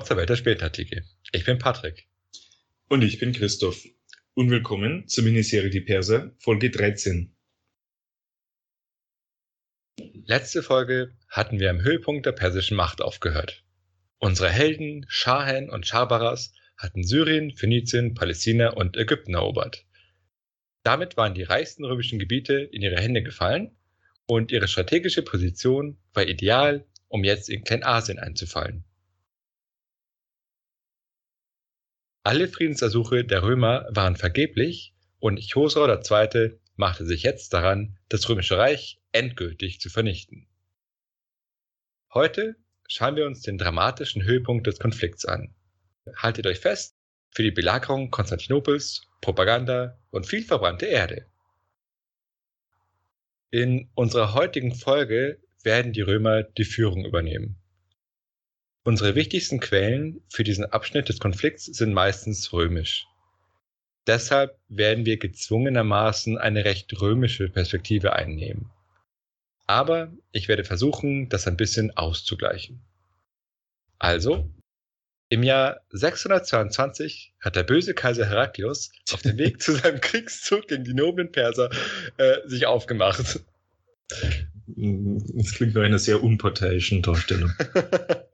Willkommen zur Welt der Spätartikel. Ich bin Patrick. Und ich bin Christoph. Und willkommen zur Miniserie Die Perser, Folge 13. Letzte Folge hatten wir am Höhepunkt der persischen Macht aufgehört. Unsere Helden, Schahen und Schabaras hatten Syrien, Phönizien, Palästina und Ägypten erobert. Damit waren die reichsten römischen Gebiete in ihre Hände gefallen und ihre strategische Position war ideal, um jetzt in Kleinasien einzufallen. Alle Friedensersuche der Römer waren vergeblich und Chosrau II. machte sich jetzt daran, das Römische Reich endgültig zu vernichten. Heute schauen wir uns den dramatischen Höhepunkt des Konflikts an. Haltet euch fest, für die Belagerung Konstantinopels, Propaganda und viel verbrannte Erde. In unserer heutigen Folge werden die Römer die Führung übernehmen. Unsere wichtigsten Quellen für diesen Abschnitt des Konflikts sind meistens römisch. Deshalb werden wir gezwungenermaßen eine recht römische Perspektive einnehmen. Aber ich werde versuchen, das ein bisschen auszugleichen. Also, im Jahr 622 hat der böse Kaiser Heraklius auf dem Weg zu seinem Kriegszug gegen die noblen Perser äh, sich aufgemacht. Das klingt wie eine sehr unparteiischen Darstellung.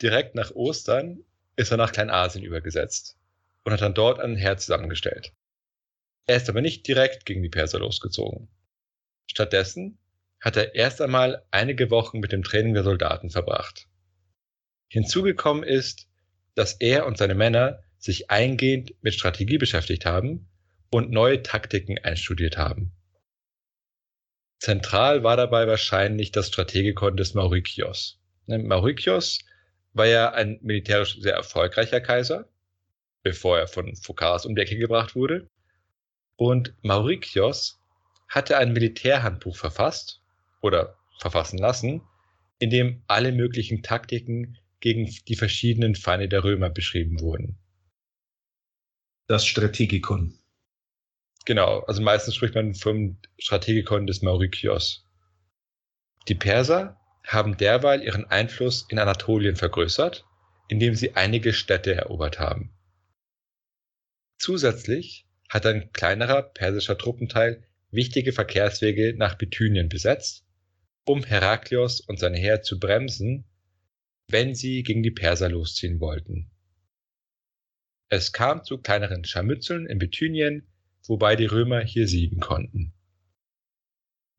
Direkt nach Ostern ist er nach Kleinasien übergesetzt und hat dann dort ein Heer zusammengestellt. Er ist aber nicht direkt gegen die Perser losgezogen. Stattdessen hat er erst einmal einige Wochen mit dem Training der Soldaten verbracht. Hinzugekommen ist, dass er und seine Männer sich eingehend mit Strategie beschäftigt haben und neue Taktiken einstudiert haben. Zentral war dabei wahrscheinlich das Strategikon des Maurikios. Ne, Maurikios war ja ein militärisch sehr erfolgreicher Kaiser, bevor er von Phokas um die Ecke gebracht wurde. Und Maurikios hatte ein Militärhandbuch verfasst oder verfassen lassen, in dem alle möglichen Taktiken gegen die verschiedenen Feinde der Römer beschrieben wurden. Das Strategikon. Genau, also meistens spricht man vom Strategikon des Maurikios. Die Perser haben derweil ihren Einfluss in Anatolien vergrößert, indem sie einige Städte erobert haben. Zusätzlich hat ein kleinerer persischer Truppenteil wichtige Verkehrswege nach Bithynien besetzt, um Heraklios und sein Heer zu bremsen, wenn sie gegen die Perser losziehen wollten. Es kam zu kleineren Scharmützeln in Bithynien, wobei die Römer hier siegen konnten.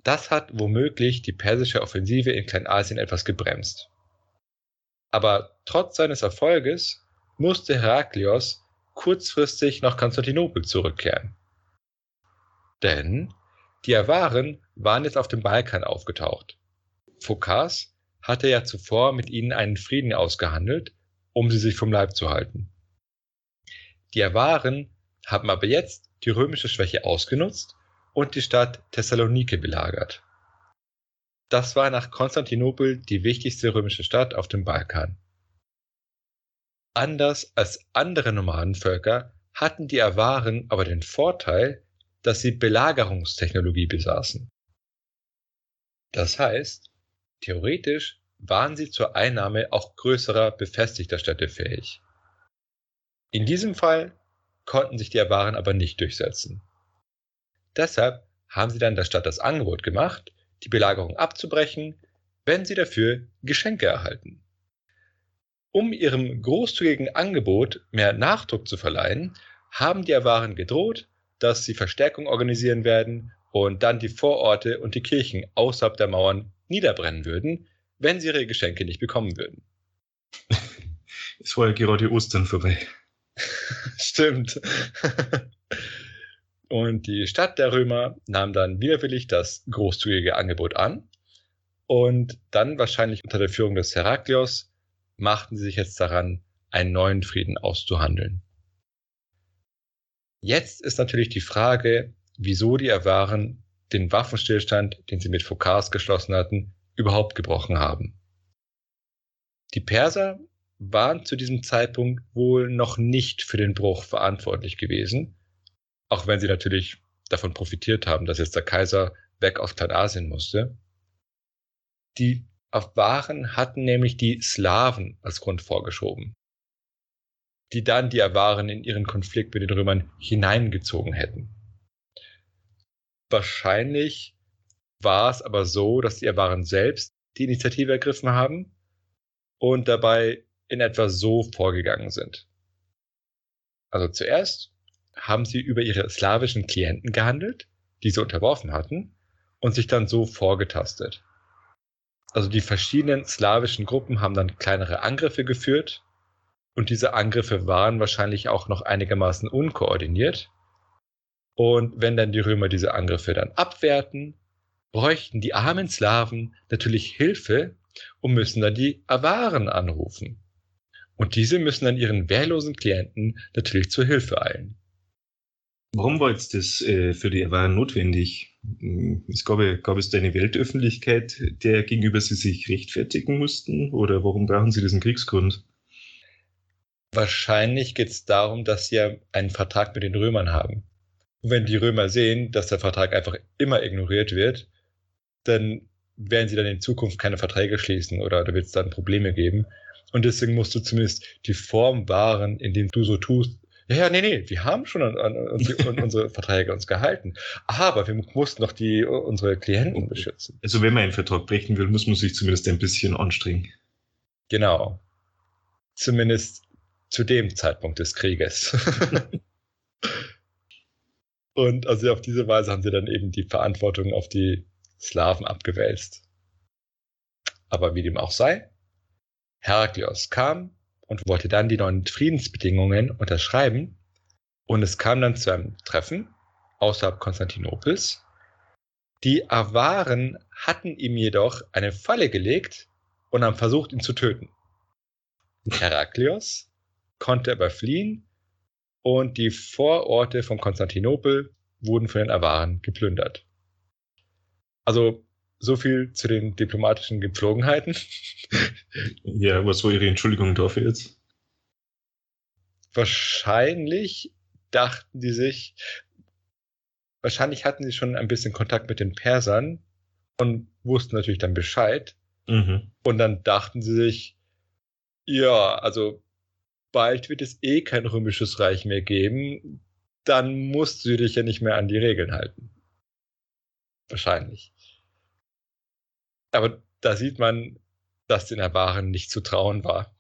Das hat womöglich die persische Offensive in Kleinasien etwas gebremst. Aber trotz seines Erfolges musste Heraklios kurzfristig nach Konstantinopel zurückkehren. Denn die Awaren waren jetzt auf dem Balkan aufgetaucht. Phokas hatte ja zuvor mit ihnen einen Frieden ausgehandelt, um sie sich vom Leib zu halten. Die Awaren haben aber jetzt die römische Schwäche ausgenutzt und die Stadt Thessalonike belagert. Das war nach Konstantinopel die wichtigste römische Stadt auf dem Balkan. Anders als andere Nomadenvölker hatten die Awaren aber den Vorteil, dass sie Belagerungstechnologie besaßen. Das heißt, theoretisch waren sie zur Einnahme auch größerer befestigter Städte fähig. In diesem Fall konnten sich die Awaren aber nicht durchsetzen. Deshalb haben sie dann der Stadt das Angebot gemacht, die Belagerung abzubrechen, wenn sie dafür Geschenke erhalten. Um ihrem großzügigen Angebot mehr Nachdruck zu verleihen, haben die Awaren gedroht, dass sie Verstärkung organisieren werden und dann die Vororte und die Kirchen außerhalb der Mauern niederbrennen würden, wenn sie ihre Geschenke nicht bekommen würden. Es war ja gerade Ostern vorbei. Stimmt. Und die Stadt der Römer nahm dann widerwillig das großzügige Angebot an. Und dann wahrscheinlich unter der Führung des Heraklios machten sie sich jetzt daran, einen neuen Frieden auszuhandeln. Jetzt ist natürlich die Frage, wieso die Awaren den Waffenstillstand, den sie mit Phokas geschlossen hatten, überhaupt gebrochen haben. Die Perser waren zu diesem Zeitpunkt wohl noch nicht für den Bruch verantwortlich gewesen auch wenn sie natürlich davon profitiert haben, dass jetzt der Kaiser weg aus Kleinasien musste. Die Awaren hatten nämlich die Slawen als Grund vorgeschoben, die dann die Awaren in ihren Konflikt mit den Römern hineingezogen hätten. Wahrscheinlich war es aber so, dass die Awaren selbst die Initiative ergriffen haben und dabei in etwa so vorgegangen sind. Also zuerst haben sie über ihre slawischen Klienten gehandelt, die sie unterworfen hatten, und sich dann so vorgetastet. Also die verschiedenen slawischen Gruppen haben dann kleinere Angriffe geführt und diese Angriffe waren wahrscheinlich auch noch einigermaßen unkoordiniert. Und wenn dann die Römer diese Angriffe dann abwehrten, bräuchten die armen Slawen natürlich Hilfe und müssen dann die Awaren anrufen. Und diese müssen dann ihren wehrlosen Klienten natürlich zur Hilfe eilen. Warum war jetzt das äh, für die Awaren notwendig? Hm, es gab, gab es da eine Weltöffentlichkeit, der gegenüber sie sich rechtfertigen mussten? Oder warum brauchen sie diesen Kriegsgrund? Wahrscheinlich geht es darum, dass sie einen Vertrag mit den Römern haben. Und wenn die Römer sehen, dass der Vertrag einfach immer ignoriert wird, dann werden sie dann in Zukunft keine Verträge schließen oder da wird es dann Probleme geben. Und deswegen musst du zumindest die Form wahren, indem du so tust. Ja, ja, nee, nee, wir haben schon an, an, an unsere Verträge uns gehalten. Aber wir mussten doch die, unsere Klienten beschützen. Also wenn man einen Vertrag brechen will, muss man sich zumindest ein bisschen anstrengen. Genau. Zumindest zu dem Zeitpunkt des Krieges. Und also auf diese Weise haben sie dann eben die Verantwortung auf die Slawen abgewälzt. Aber wie dem auch sei, Heraklios kam und wollte dann die neuen Friedensbedingungen unterschreiben. Und es kam dann zu einem Treffen außerhalb Konstantinopels. Die Awaren hatten ihm jedoch eine Falle gelegt und haben versucht, ihn zu töten. Heraklios konnte aber fliehen und die Vororte von Konstantinopel wurden von den Awaren geplündert. Also so viel zu den diplomatischen Gepflogenheiten. Ja, was war Ihre Entschuldigung dafür jetzt? Wahrscheinlich dachten die sich, wahrscheinlich hatten sie schon ein bisschen Kontakt mit den Persern und wussten natürlich dann Bescheid. Mhm. Und dann dachten sie sich, ja, also bald wird es eh kein römisches Reich mehr geben. Dann musst du dich ja nicht mehr an die Regeln halten. Wahrscheinlich. Aber da sieht man, dass den Awaren nicht zu trauen war.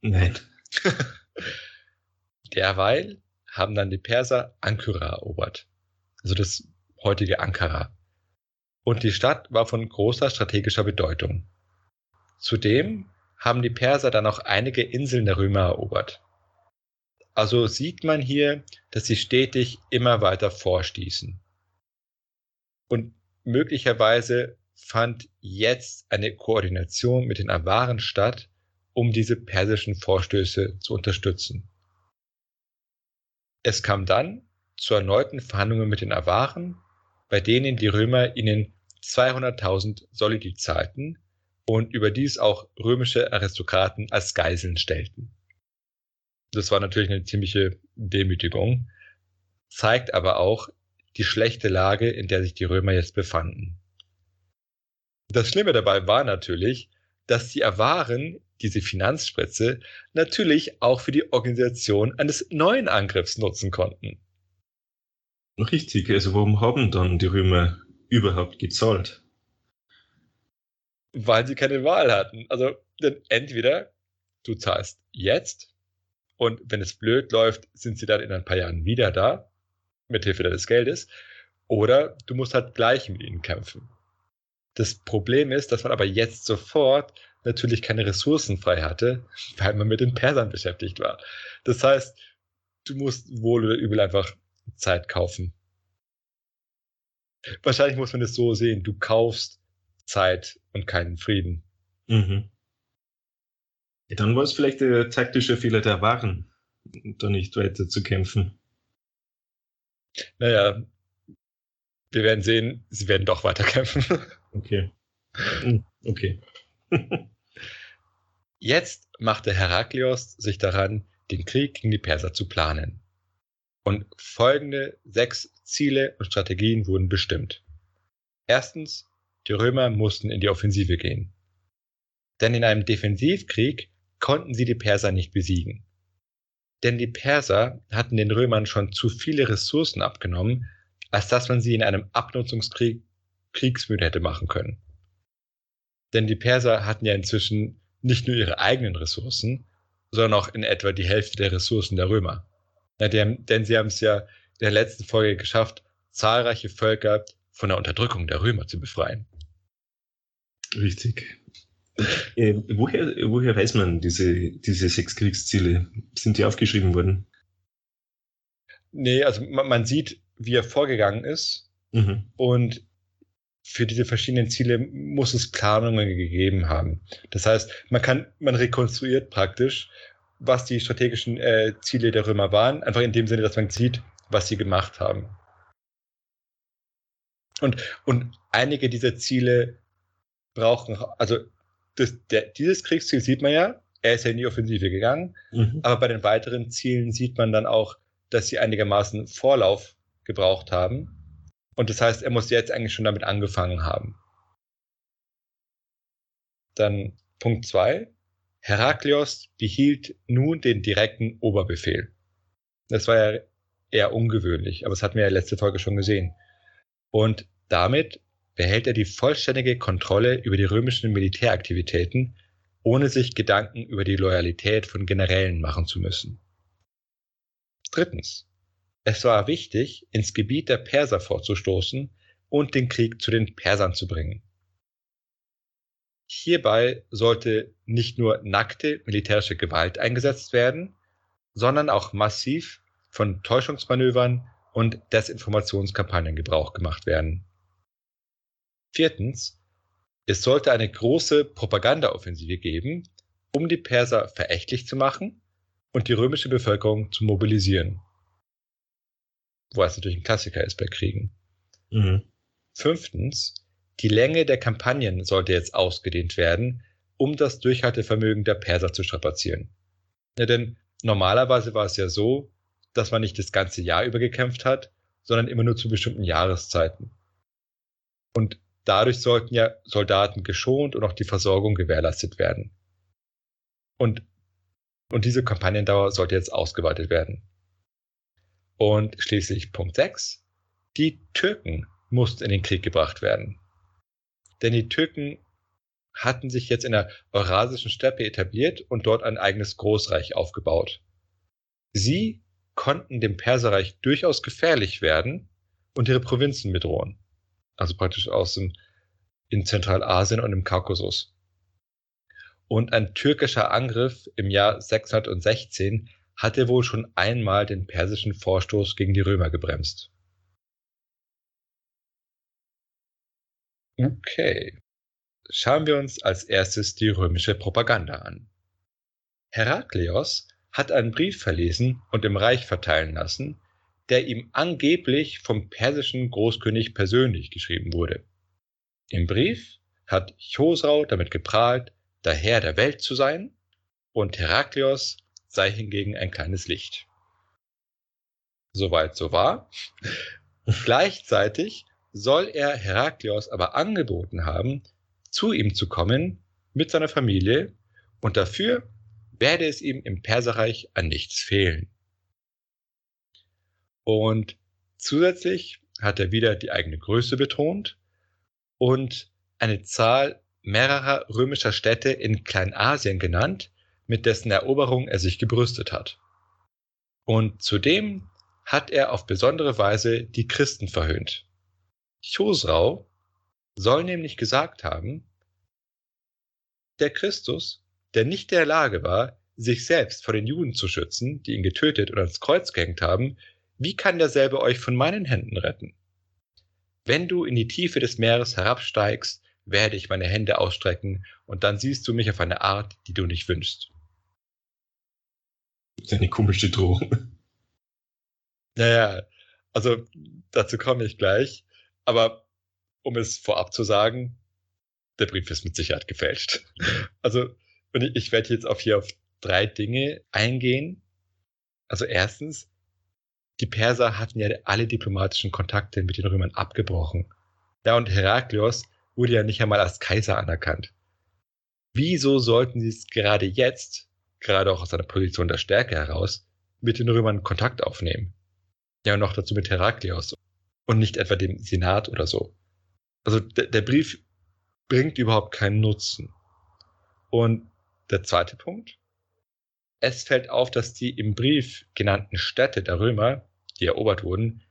Nein. Derweil haben dann die Perser Ankara erobert. Also das heutige Ankara. Und die Stadt war von großer strategischer Bedeutung. Zudem haben die Perser dann auch einige Inseln der Römer erobert. Also sieht man hier, dass sie stetig immer weiter vorstießen. Und möglicherweise fand jetzt eine Koordination mit den Awaren statt, um diese persischen Vorstöße zu unterstützen. Es kam dann zu erneuten Verhandlungen mit den Awaren, bei denen die Römer ihnen 200.000 Solidi zahlten und überdies auch römische Aristokraten als Geiseln stellten. Das war natürlich eine ziemliche Demütigung, zeigt aber auch die schlechte Lage, in der sich die Römer jetzt befanden. Das Schlimme dabei war natürlich, dass die Awaren diese Finanzspritze natürlich auch für die Organisation eines neuen Angriffs nutzen konnten. Richtig, also warum haben dann die Römer überhaupt gezahlt? weil sie keine Wahl hatten. Also, denn entweder du zahlst jetzt und wenn es blöd läuft, sind sie dann in ein paar Jahren wieder da, mit Hilfe deines Geldes, oder du musst halt gleich mit ihnen kämpfen. Das Problem ist, dass man aber jetzt sofort natürlich keine Ressourcen frei hatte, weil man mit den Persern beschäftigt war. Das heißt, du musst wohl oder übel einfach Zeit kaufen. Wahrscheinlich muss man es so sehen, du kaufst Zeit und keinen Frieden. Mhm. Dann war es vielleicht der taktische Fehler der Waren, da nicht weiter zu kämpfen. Naja, wir werden sehen, sie werden doch weiter kämpfen. Okay. Hm, okay. Jetzt machte Heraklios sich daran, den Krieg gegen die Perser zu planen. Und folgende sechs Ziele und Strategien wurden bestimmt. Erstens die Römer mussten in die Offensive gehen. Denn in einem Defensivkrieg konnten sie die Perser nicht besiegen. Denn die Perser hatten den Römern schon zu viele Ressourcen abgenommen, als dass man sie in einem Abnutzungskrieg kriegsmüde hätte machen können. Denn die Perser hatten ja inzwischen nicht nur ihre eigenen Ressourcen, sondern auch in etwa die Hälfte der Ressourcen der Römer. Ja, denn sie haben es ja in der letzten Folge geschafft, zahlreiche Völker von der Unterdrückung der Römer zu befreien. Richtig. Äh, woher, woher weiß man diese, diese sechs Kriegsziele? Sind die aufgeschrieben worden? Nee, also man, man sieht, wie er vorgegangen ist. Mhm. Und für diese verschiedenen Ziele muss es Planungen gegeben haben. Das heißt, man kann, man rekonstruiert praktisch, was die strategischen äh, Ziele der Römer waren, einfach in dem Sinne, dass man sieht, was sie gemacht haben. Und, und einige dieser Ziele brauchen, also das, der, dieses Kriegsziel sieht man ja, er ist ja in die Offensive gegangen, mhm. aber bei den weiteren Zielen sieht man dann auch, dass sie einigermaßen Vorlauf gebraucht haben. Und das heißt, er muss jetzt eigentlich schon damit angefangen haben. Dann Punkt zwei: Heraklios behielt nun den direkten Oberbefehl. Das war ja eher ungewöhnlich, aber das hatten wir ja letzte Folge schon gesehen. Und damit behält er die vollständige Kontrolle über die römischen Militäraktivitäten, ohne sich Gedanken über die Loyalität von Generälen machen zu müssen. Drittens. Es war wichtig, ins Gebiet der Perser vorzustoßen und den Krieg zu den Persern zu bringen. Hierbei sollte nicht nur nackte militärische Gewalt eingesetzt werden, sondern auch massiv von Täuschungsmanövern und Desinformationskampagnen Gebrauch gemacht werden. Viertens, es sollte eine große Propagandaoffensive geben, um die Perser verächtlich zu machen und die römische Bevölkerung zu mobilisieren. Wo es natürlich ein Klassiker ist bei Kriegen. Mhm. Fünftens, die Länge der Kampagnen sollte jetzt ausgedehnt werden, um das Durchhaltevermögen der Perser zu strapazieren. Ja, denn normalerweise war es ja so, dass man nicht das ganze Jahr über gekämpft hat, sondern immer nur zu bestimmten Jahreszeiten. Und Dadurch sollten ja Soldaten geschont und auch die Versorgung gewährleistet werden. Und, und diese Kampagnendauer sollte jetzt ausgeweitet werden. Und schließlich Punkt 6. Die Türken mussten in den Krieg gebracht werden. Denn die Türken hatten sich jetzt in der Eurasischen Steppe etabliert und dort ein eigenes Großreich aufgebaut. Sie konnten dem Perserreich durchaus gefährlich werden und ihre Provinzen bedrohen also praktisch aus dem, in Zentralasien und im Kaukasus. Und ein türkischer Angriff im Jahr 616 hatte wohl schon einmal den persischen Vorstoß gegen die Römer gebremst. Okay. Schauen wir uns als erstes die römische Propaganda an. Herakleios hat einen Brief verlesen und im Reich verteilen lassen, der ihm angeblich vom persischen Großkönig persönlich geschrieben wurde. Im Brief hat Chosrau damit geprahlt, der Herr der Welt zu sein, und Heraklios sei hingegen ein kleines Licht. Soweit so wahr. Gleichzeitig soll er Heraklios aber angeboten haben, zu ihm zu kommen mit seiner Familie, und dafür werde es ihm im Perserreich an nichts fehlen. Und zusätzlich hat er wieder die eigene Größe betont und eine Zahl mehrerer römischer Städte in Kleinasien genannt, mit dessen Eroberung er sich gebrüstet hat. Und zudem hat er auf besondere Weise die Christen verhöhnt. Chosrau soll nämlich gesagt haben, der Christus, der nicht der Lage war, sich selbst vor den Juden zu schützen, die ihn getötet und ans Kreuz gehängt haben, wie kann derselbe euch von meinen Händen retten? Wenn du in die Tiefe des Meeres herabsteigst, werde ich meine Hände ausstrecken, und dann siehst du mich auf eine Art, die du nicht wünschst. Das ist eine komische Drohung. Naja, also dazu komme ich gleich. Aber um es vorab zu sagen, der Brief ist mit Sicherheit gefälscht. Also, und ich werde jetzt auf hier auf drei Dinge eingehen. Also erstens, die Perser hatten ja alle diplomatischen Kontakte mit den Römern abgebrochen. Ja, und Heraklios wurde ja nicht einmal als Kaiser anerkannt. wieso sollten sie es gerade jetzt, gerade auch aus einer Position der Stärke heraus, mit den Römern Kontakt aufnehmen? Ja, und noch dazu mit Heraklios und nicht etwa dem Senat oder so. Also der Brief bringt überhaupt keinen Nutzen. Und der zweite Punkt, es fällt auf, dass die im Brief genannten Städte der Römer, die erobert wurden,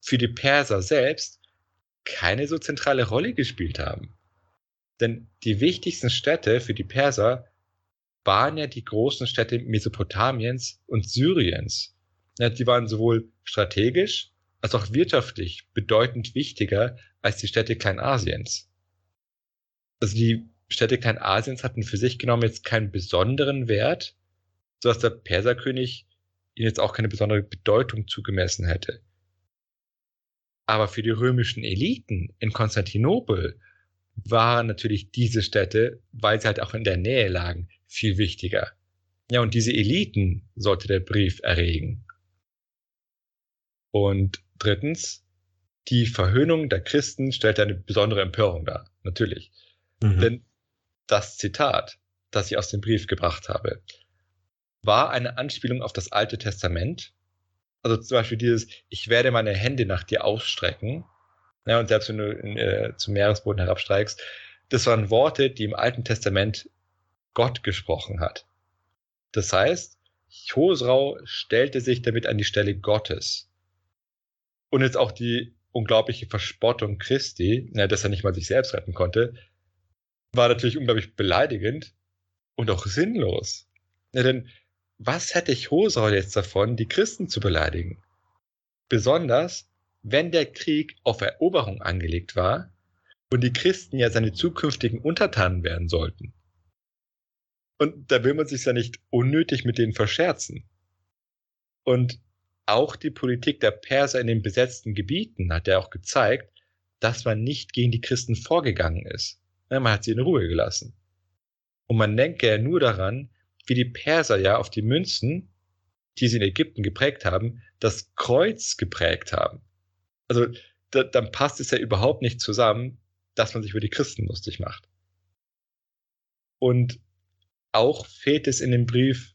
für die Perser selbst keine so zentrale Rolle gespielt haben. Denn die wichtigsten Städte für die Perser waren ja die großen Städte Mesopotamiens und Syriens. Ja, die waren sowohl strategisch als auch wirtschaftlich bedeutend wichtiger als die Städte Kleinasiens. Also die Städte Kleinasiens hatten für sich genommen jetzt keinen besonderen Wert, sodass der Perserkönig ihnen jetzt auch keine besondere Bedeutung zugemessen hätte. Aber für die römischen Eliten in Konstantinopel waren natürlich diese Städte, weil sie halt auch in der Nähe lagen, viel wichtiger. Ja, und diese Eliten sollte der Brief erregen. Und drittens, die Verhöhnung der Christen stellt eine besondere Empörung dar, natürlich. Mhm. Denn das Zitat, das ich aus dem Brief gebracht habe, war eine Anspielung auf das Alte Testament. Also zum Beispiel dieses, ich werde meine Hände nach dir ausstrecken. Ja, und selbst wenn du in, äh, zum Meeresboden herabsteigst, das waren Worte, die im Alten Testament Gott gesprochen hat. Das heißt, Josrau stellte sich damit an die Stelle Gottes. Und jetzt auch die unglaubliche Verspottung Christi, ja, dass er nicht mal sich selbst retten konnte, war natürlich unglaublich beleidigend und auch sinnlos. Ja, denn was hätte Hosau jetzt davon, die Christen zu beleidigen? Besonders, wenn der Krieg auf Eroberung angelegt war und die Christen ja seine zukünftigen Untertanen werden sollten. Und da will man sich ja nicht unnötig mit denen verscherzen. Und auch die Politik der Perser in den besetzten Gebieten hat ja auch gezeigt, dass man nicht gegen die Christen vorgegangen ist. Man hat sie in Ruhe gelassen. Und man denke ja nur daran, wie die Perser ja auf die Münzen, die sie in Ägypten geprägt haben, das Kreuz geprägt haben. Also da, dann passt es ja überhaupt nicht zusammen, dass man sich über die Christen lustig macht. Und auch fehlt es in dem Brief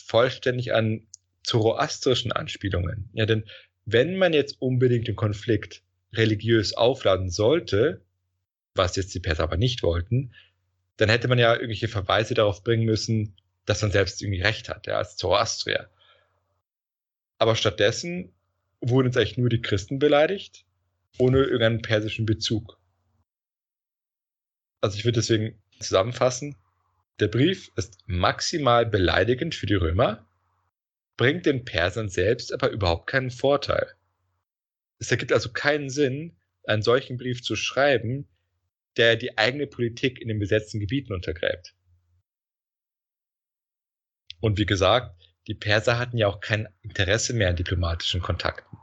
vollständig an zoroastrischen Anspielungen. Ja, denn wenn man jetzt unbedingt den Konflikt religiös aufladen sollte, was jetzt die Perser aber nicht wollten, dann hätte man ja irgendwelche Verweise darauf bringen müssen, dass man selbst irgendwie recht hat, ja, als Zoroastrier. Aber stattdessen wurden jetzt eigentlich nur die Christen beleidigt, ohne irgendeinen persischen Bezug. Also ich würde deswegen zusammenfassen, der Brief ist maximal beleidigend für die Römer, bringt den Persern selbst aber überhaupt keinen Vorteil. Es ergibt also keinen Sinn, einen solchen Brief zu schreiben, der die eigene Politik in den besetzten Gebieten untergräbt. Und wie gesagt, die Perser hatten ja auch kein Interesse mehr an diplomatischen Kontakten.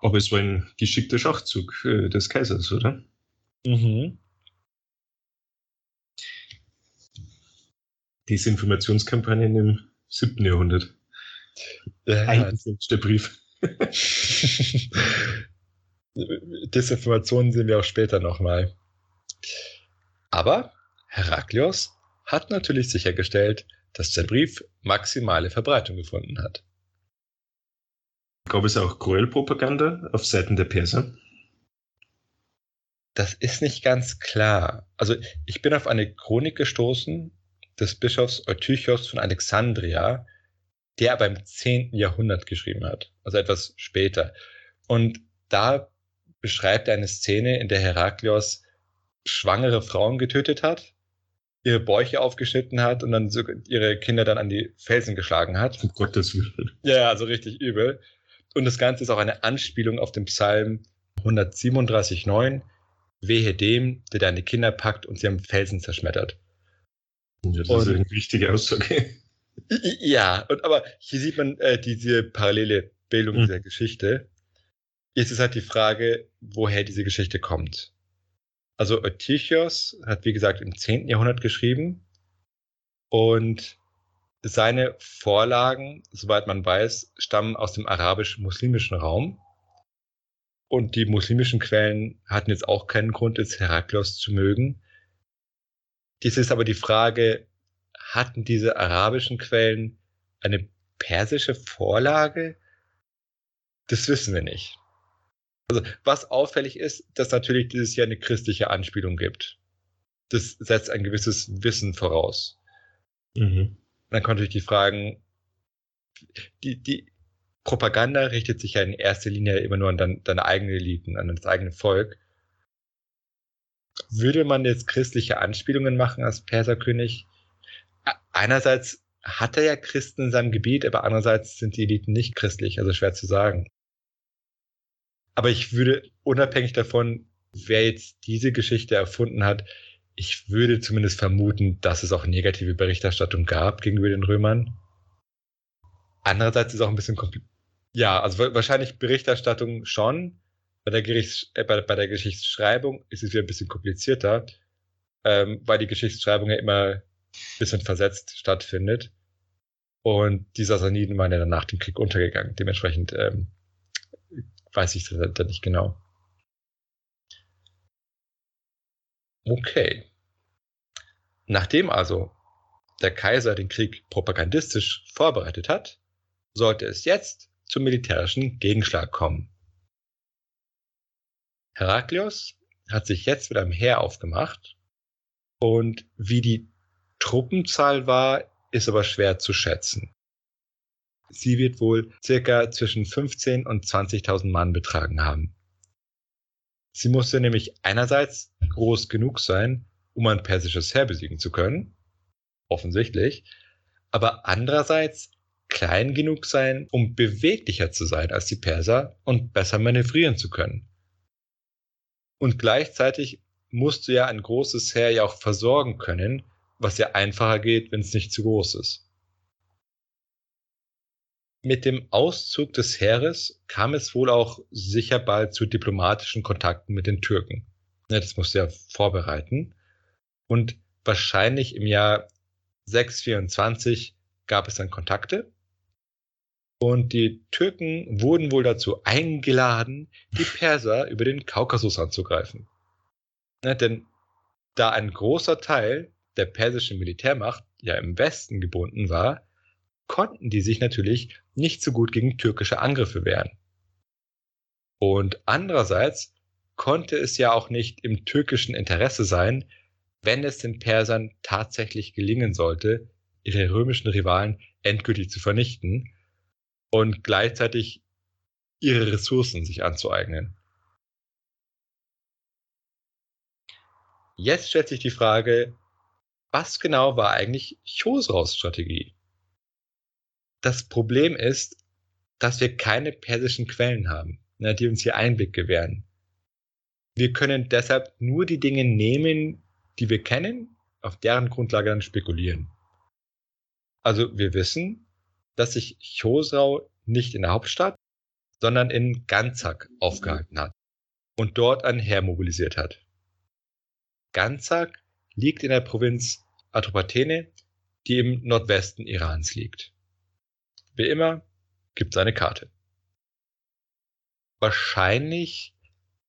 Aber es war ein geschickter Schachzug äh, des Kaisers, oder? Mhm. Desinformationskampagnen im 7. Jahrhundert. Ja, der Brief. Desinformationen sehen wir auch später nochmal. Aber Heraklios hat natürlich sichergestellt, dass der Brief maximale Verbreitung gefunden hat. Gab es auch Gräuelpropaganda auf Seiten der Perser? Das ist nicht ganz klar. Also ich bin auf eine Chronik gestoßen des Bischofs Eutychos von Alexandria, der aber im 10. Jahrhundert geschrieben hat, also etwas später. Und da beschreibt er eine Szene, in der Heraklios schwangere Frauen getötet hat, ihre Bäuche aufgeschnitten hat und dann ihre Kinder dann an die Felsen geschlagen hat. Um Gottes Willen. Ja, also richtig übel. Und das Ganze ist auch eine Anspielung auf den Psalm 137,9. Wehe dem, der deine Kinder packt und sie am Felsen zerschmettert. Ja, das und, ist eine wichtige Aussage. Ja, und aber hier sieht man äh, diese parallele Bildung mhm. dieser Geschichte. Jetzt ist halt die Frage, woher diese Geschichte kommt. Also Eutychios hat, wie gesagt, im 10. Jahrhundert geschrieben und seine Vorlagen, soweit man weiß, stammen aus dem arabisch-muslimischen Raum. Und die muslimischen Quellen hatten jetzt auch keinen Grund, jetzt Heraklos zu mögen. Dies ist aber die Frage, hatten diese arabischen Quellen eine persische Vorlage? Das wissen wir nicht. Also, was auffällig ist, dass natürlich dieses Jahr eine christliche Anspielung gibt. Das setzt ein gewisses Wissen voraus. Mhm. Dann kommt natürlich die Fragen, die, die Propaganda richtet sich ja in erster Linie immer nur an dein, deine eigenen Eliten, an das eigene Volk. Würde man jetzt christliche Anspielungen machen als Perserkönig? Einerseits hat er ja Christen in seinem Gebiet, aber andererseits sind die Eliten nicht christlich, also schwer zu sagen. Aber ich würde unabhängig davon, wer jetzt diese Geschichte erfunden hat, ich würde zumindest vermuten, dass es auch negative Berichterstattung gab gegenüber den Römern. Andererseits ist auch ein bisschen kompliziert. Ja, also wahrscheinlich Berichterstattung schon. Bei der, Gerichts äh, bei, bei, der Geschichtsschreibung ist es wieder ein bisschen komplizierter, ähm, weil die Geschichtsschreibung ja immer ein bisschen versetzt stattfindet. Und die Sassaniden waren ja dann nach dem Krieg untergegangen. Dementsprechend ähm, weiß ich das da nicht genau. Okay. Nachdem also der Kaiser den Krieg propagandistisch vorbereitet hat, sollte es jetzt zum militärischen Gegenschlag kommen. Heraklios hat sich jetzt mit einem Heer aufgemacht und wie die Truppenzahl war, ist aber schwer zu schätzen. Sie wird wohl circa zwischen 15 und 20.000 Mann betragen haben. Sie musste nämlich einerseits groß genug sein, um ein persisches Heer besiegen zu können, offensichtlich, aber andererseits klein genug sein, um beweglicher zu sein als die Perser und besser manövrieren zu können. Und gleichzeitig musst du ja ein großes Heer ja auch versorgen können, was ja einfacher geht, wenn es nicht zu groß ist. Mit dem Auszug des Heeres kam es wohl auch sicher bald zu diplomatischen Kontakten mit den Türken. Ja, das musste ja vorbereiten. Und wahrscheinlich im Jahr 624 gab es dann Kontakte. Und die Türken wurden wohl dazu eingeladen, die Perser über den Kaukasus anzugreifen. Ja, denn da ein großer Teil der persischen Militärmacht ja im Westen gebunden war, konnten die sich natürlich nicht so gut gegen türkische Angriffe wehren. Und andererseits konnte es ja auch nicht im türkischen Interesse sein, wenn es den Persern tatsächlich gelingen sollte, ihre römischen Rivalen endgültig zu vernichten und gleichzeitig ihre Ressourcen sich anzueignen. Jetzt stellt sich die Frage, was genau war eigentlich Chosraus Strategie? Das Problem ist, dass wir keine persischen Quellen haben, ne, die uns hier Einblick gewähren. Wir können deshalb nur die Dinge nehmen, die wir kennen, auf deren Grundlage dann spekulieren. Also wir wissen, dass sich Chosrau nicht in der Hauptstadt, sondern in Ganzak aufgehalten hat und dort ein Heer mobilisiert hat. Ganzak liegt in der Provinz Atropatene, die im Nordwesten Irans liegt. Wie immer gibt es eine Karte. Wahrscheinlich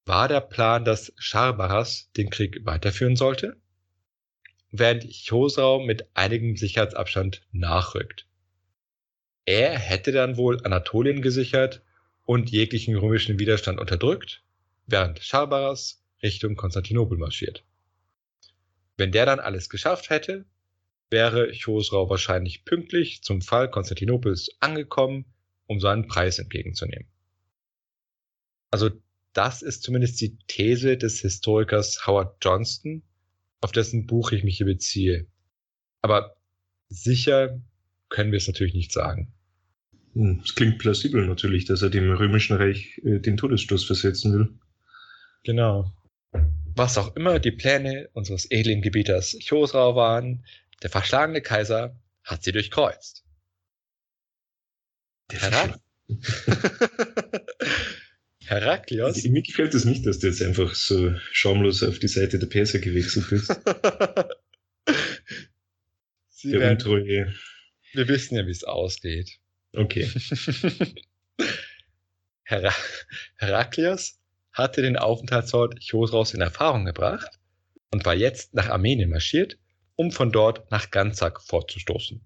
war der Plan, dass Scharbaras den Krieg weiterführen sollte, während Chosrau mit einigem Sicherheitsabstand nachrückt. Er hätte dann wohl Anatolien gesichert und jeglichen römischen Widerstand unterdrückt, während Scharbaras Richtung Konstantinopel marschiert. Wenn der dann alles geschafft hätte, wäre Chosrau wahrscheinlich pünktlich zum Fall Konstantinopels angekommen, um seinen Preis entgegenzunehmen. Also das ist zumindest die These des Historikers Howard Johnston, auf dessen Buch ich mich hier beziehe. Aber sicher können wir es natürlich nicht sagen. Hm, es klingt plausibel natürlich, dass er dem Römischen Reich äh, den Todesstoß versetzen will. Genau. Was auch immer die Pläne unseres edlen Gebieters Chosrau waren, der verschlagene Kaiser hat sie durchkreuzt. Herak Heraklios. Mir gefällt es nicht, dass du jetzt einfach so schamlos auf die Seite der Perser gewechselt bist. Der werden, Untreue. Wir wissen ja, wie es ausgeht. Okay. Her Heraklios hatte den Aufenthaltsort Chosraus in Erfahrung gebracht und war jetzt nach Armenien marschiert, um von dort nach Ganzak vorzustoßen.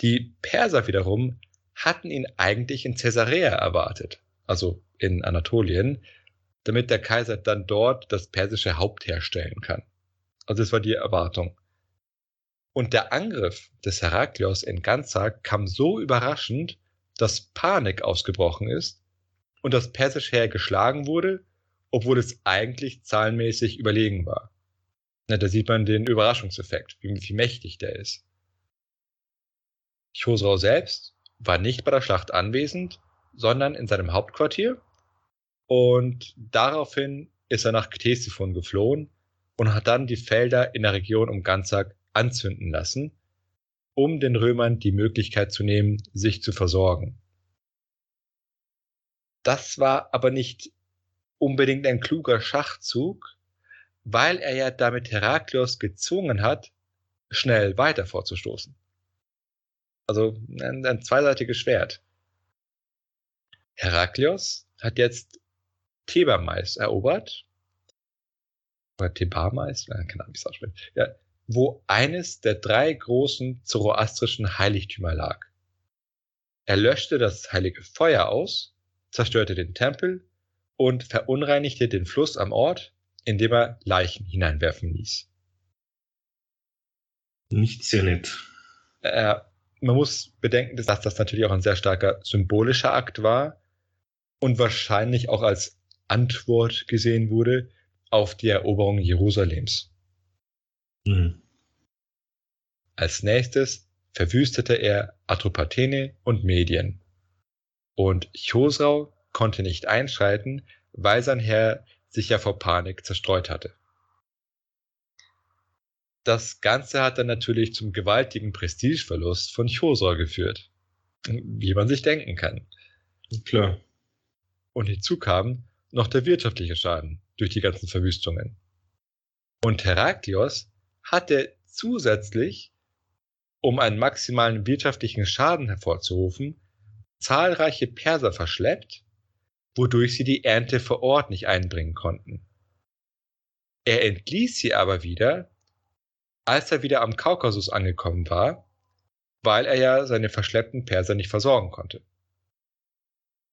Die Perser wiederum hatten ihn eigentlich in Caesarea erwartet, also in Anatolien, damit der Kaiser dann dort das persische Haupt herstellen kann. Also das war die Erwartung. Und der Angriff des Heraklios in Ganzak kam so überraschend, dass Panik ausgebrochen ist und das persische Heer geschlagen wurde, obwohl es eigentlich zahlenmäßig überlegen war. Na, da sieht man den Überraschungseffekt, wie, wie mächtig der ist. Chosrau selbst war nicht bei der Schlacht anwesend, sondern in seinem Hauptquartier und daraufhin ist er nach Ktesiphon geflohen und hat dann die Felder in der Region um Ganzak anzünden lassen, um den Römern die Möglichkeit zu nehmen, sich zu versorgen. Das war aber nicht unbedingt ein kluger Schachzug, weil er ja damit Heraklios gezwungen hat, schnell weiter vorzustoßen. Also ein, ein zweiseitiges Schwert. Heraklios hat jetzt Thebamais erobert. Oder Thebamais, keine Ahnung, wie es ausspricht. Ja, wo eines der drei großen zoroastrischen Heiligtümer lag. Er löschte das heilige Feuer aus, zerstörte den Tempel und verunreinigte den Fluss am Ort, indem er Leichen hineinwerfen ließ. Nicht sehr nett. Äh, man muss bedenken, dass das natürlich auch ein sehr starker symbolischer Akt war und wahrscheinlich auch als Antwort gesehen wurde auf die Eroberung Jerusalems. Mhm. Als nächstes verwüstete er Atropatene und Medien. Und Chosrau konnte nicht einschreiten, weil sein Herr sich ja vor Panik zerstreut hatte. Das Ganze hat dann natürlich zum gewaltigen Prestigeverlust von Chosrau geführt. Wie man sich denken kann. Klar. Und hinzu kam noch der wirtschaftliche Schaden durch die ganzen Verwüstungen. Und Heraklios hatte zusätzlich, um einen maximalen wirtschaftlichen Schaden hervorzurufen, zahlreiche Perser verschleppt, wodurch sie die Ernte vor Ort nicht einbringen konnten. Er entließ sie aber wieder, als er wieder am Kaukasus angekommen war, weil er ja seine verschleppten Perser nicht versorgen konnte.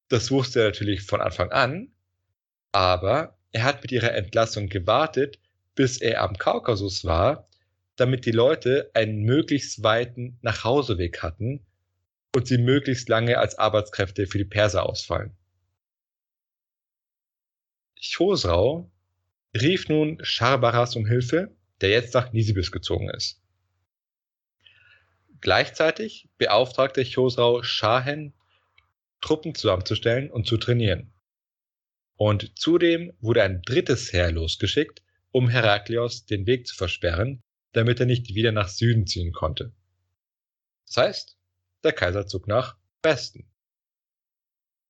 Das wusste er natürlich von Anfang an, aber er hat mit ihrer Entlassung gewartet, bis er am Kaukasus war, damit die Leute einen möglichst weiten Nachhauseweg hatten und sie möglichst lange als Arbeitskräfte für die Perser ausfallen. Chosrau rief nun Scharbaras um Hilfe, der jetzt nach Nisibis gezogen ist. Gleichzeitig beauftragte Chosrau Shahen, Truppen zusammenzustellen und zu trainieren. Und zudem wurde ein drittes Heer losgeschickt, um Heraklios den Weg zu versperren, damit er nicht wieder nach Süden ziehen konnte. Das heißt, der Kaiser zog nach Westen.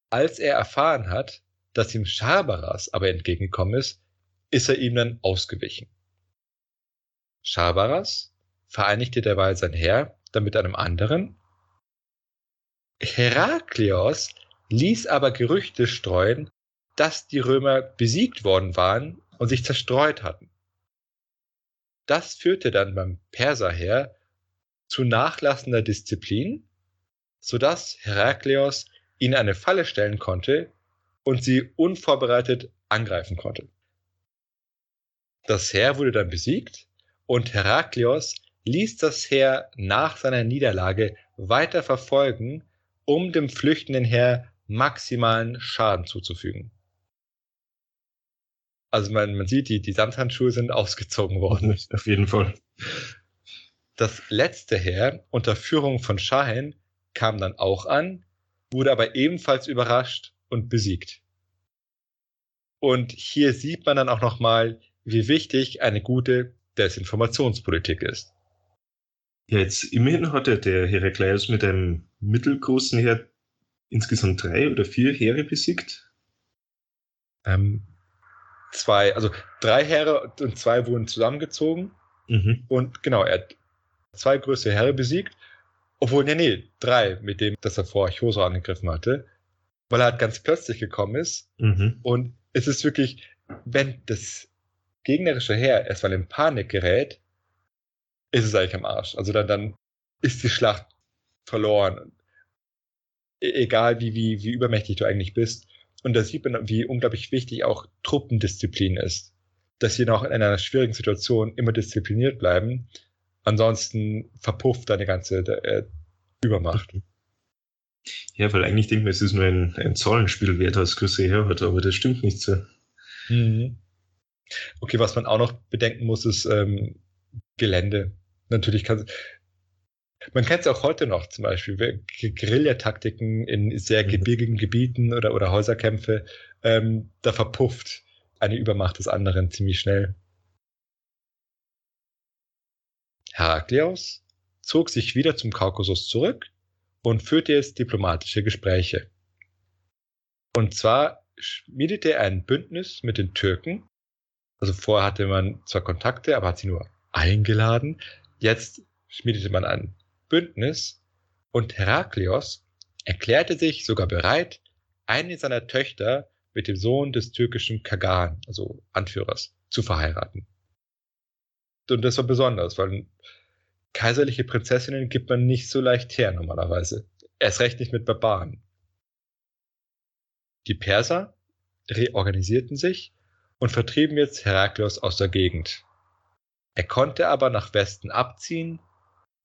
Als er erfahren hat, dass ihm Schabaras aber entgegengekommen ist, ist er ihm dann ausgewichen. Schabaras vereinigte derweil sein Heer dann mit einem anderen. Heraklios ließ aber Gerüchte streuen, dass die Römer besiegt worden waren und sich zerstreut hatten. Das führte dann beim Perserheer zu nachlassender Disziplin, sodass Herakleos ihnen eine Falle stellen konnte und sie unvorbereitet angreifen konnte. Das Heer wurde dann besiegt und Herakleos ließ das Heer nach seiner Niederlage weiter verfolgen, um dem flüchtenden Heer maximalen Schaden zuzufügen. Also man, man sieht, die, die Samthandschuhe sind ausgezogen worden. Auf jeden Fall. Das letzte Heer unter Führung von Shahin kam dann auch an, wurde aber ebenfalls überrascht und besiegt. Und hier sieht man dann auch nochmal, wie wichtig eine gute Desinformationspolitik ist. Ja, jetzt immerhin hat der Herakleios mit einem mittelgroßen Heer insgesamt drei oder vier Heere besiegt. Ähm, zwei, also drei Heere und zwei wurden zusammengezogen. Mhm. Und genau, er hat zwei größere Heere besiegt. Obwohl, nee, nee, drei, mit dem, dass er vor Choso angegriffen hatte. Weil er halt ganz plötzlich gekommen ist. Mhm. Und es ist wirklich, wenn das gegnerische Heer erstmal in Panik gerät, ist es eigentlich am Arsch. Also dann, dann ist die Schlacht verloren. E egal wie, wie, wie übermächtig du eigentlich bist. Und da sieht man, wie unglaublich wichtig auch Truppendisziplin ist. Dass sie noch in einer schwierigen Situation immer diszipliniert bleiben. Ansonsten verpufft deine ganze äh, Übermacht. Ja, weil eigentlich denkt man, es ist nur ein, ein Zahlenspiel, wer das größere her hat, aber das stimmt nicht so. Mhm. Okay, was man auch noch bedenken muss, ist ähm, Gelände. Natürlich kann man kennt es auch heute noch, zum Beispiel Guerillataktiken in sehr mhm. gebirgigen Gebieten oder, oder Häuserkämpfe. Ähm, da verpufft eine Übermacht des anderen ziemlich schnell. Herakleos zog sich wieder zum Kaukasus zurück und führte jetzt diplomatische Gespräche. Und zwar schmiedete er ein Bündnis mit den Türken. Also vorher hatte man zwar Kontakte, aber hat sie nur eingeladen. Jetzt schmiedete man ein Bündnis und Heraklios erklärte sich sogar bereit, eine seiner Töchter mit dem Sohn des türkischen Kagan, also Anführers, zu verheiraten. Und das war besonders, weil kaiserliche Prinzessinnen gibt man nicht so leicht her normalerweise. Erst recht nicht mit Barbaren. Die Perser reorganisierten sich und vertrieben jetzt Heraklios aus der Gegend. Er konnte aber nach Westen abziehen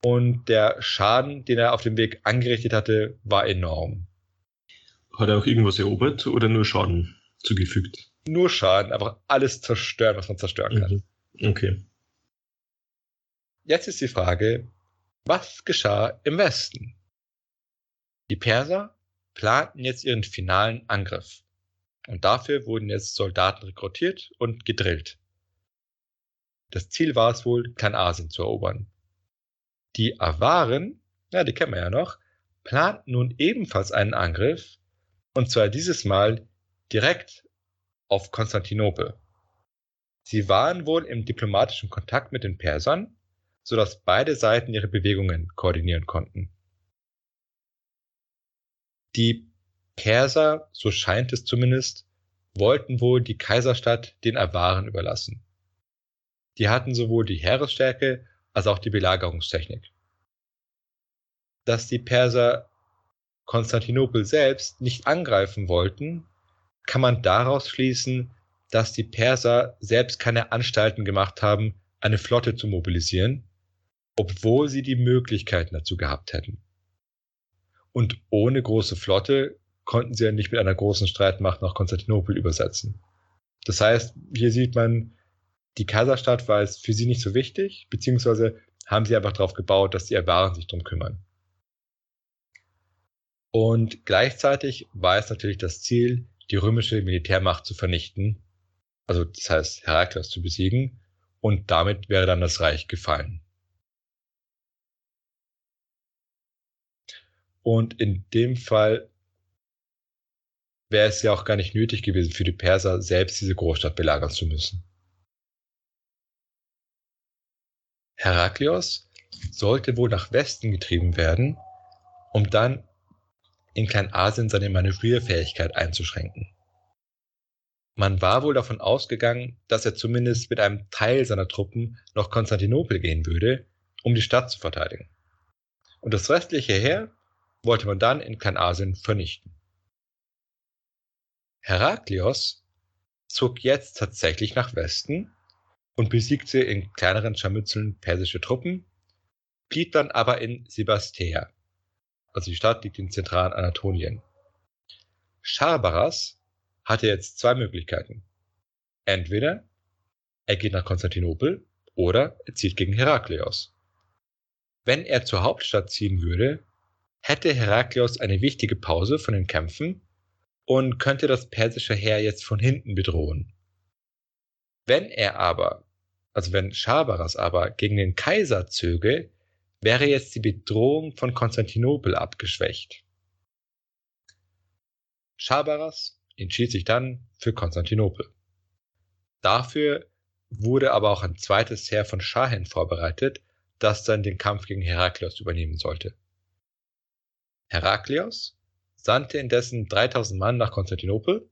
und der Schaden, den er auf dem Weg angerichtet hatte, war enorm. Hat er auch irgendwas erobert oder nur Schaden zugefügt? Nur Schaden, einfach alles zerstören, was man zerstören kann. Mhm. Okay. Jetzt ist die Frage, was geschah im Westen? Die Perser planten jetzt ihren finalen Angriff. Und dafür wurden jetzt Soldaten rekrutiert und gedrillt. Das Ziel war es wohl, Kleinasien zu erobern. Die Awaren, ja, die kennen wir ja noch, planten nun ebenfalls einen Angriff, und zwar dieses Mal direkt auf Konstantinopel. Sie waren wohl im diplomatischen Kontakt mit den Persern, sodass beide Seiten ihre Bewegungen koordinieren konnten. Die Perser, so scheint es zumindest, wollten wohl die Kaiserstadt den Awaren überlassen. Die hatten sowohl die Heeresstärke als auch die Belagerungstechnik. Dass die Perser Konstantinopel selbst nicht angreifen wollten, kann man daraus schließen, dass die Perser selbst keine Anstalten gemacht haben, eine Flotte zu mobilisieren, obwohl sie die Möglichkeiten dazu gehabt hätten. Und ohne große Flotte konnten sie ja nicht mit einer großen Streitmacht nach Konstantinopel übersetzen. Das heißt, hier sieht man, die Kaiserstadt war es für sie nicht so wichtig, beziehungsweise haben sie einfach darauf gebaut, dass die Awaren sich darum kümmern. Und gleichzeitig war es natürlich das Ziel, die römische Militärmacht zu vernichten, also das heißt Herakles zu besiegen, und damit wäre dann das Reich gefallen. Und in dem Fall wäre es ja auch gar nicht nötig gewesen für die Perser, selbst diese Großstadt belagern zu müssen. Heraklios sollte wohl nach Westen getrieben werden, um dann in Kleinasien seine Manövrierfähigkeit einzuschränken. Man war wohl davon ausgegangen, dass er zumindest mit einem Teil seiner Truppen nach Konstantinopel gehen würde, um die Stadt zu verteidigen. Und das restliche Heer wollte man dann in Kleinasien vernichten. Heraklios zog jetzt tatsächlich nach Westen und besiegte in kleineren Scharmützeln persische Truppen, blieb dann aber in Sebastea. Also die Stadt liegt in zentralen Anatolien. Scharbaras hatte jetzt zwei Möglichkeiten. Entweder er geht nach Konstantinopel oder er zieht gegen Herakleios. Wenn er zur Hauptstadt ziehen würde, hätte Herakleios eine wichtige Pause von den Kämpfen und könnte das persische Heer jetzt von hinten bedrohen. Wenn er aber also wenn Schabaras aber gegen den Kaiser zöge, wäre jetzt die Bedrohung von Konstantinopel abgeschwächt. Schabaras entschied sich dann für Konstantinopel. Dafür wurde aber auch ein zweites Heer von Schahen vorbereitet, das dann den Kampf gegen Heraklios übernehmen sollte. Heraklios sandte indessen 3000 Mann nach Konstantinopel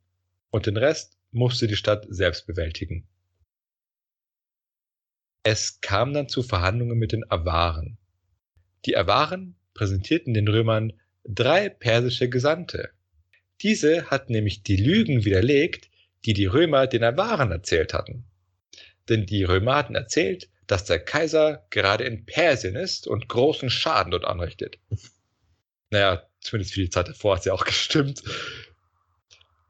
und den Rest musste die Stadt selbst bewältigen. Es kam dann zu Verhandlungen mit den Awaren. Die Awaren präsentierten den Römern drei persische Gesandte. Diese hatten nämlich die Lügen widerlegt, die die Römer den Awaren erzählt hatten. Denn die Römer hatten erzählt, dass der Kaiser gerade in Persien ist und großen Schaden dort anrichtet. Naja, zumindest für die Zeit davor hat es ja auch gestimmt.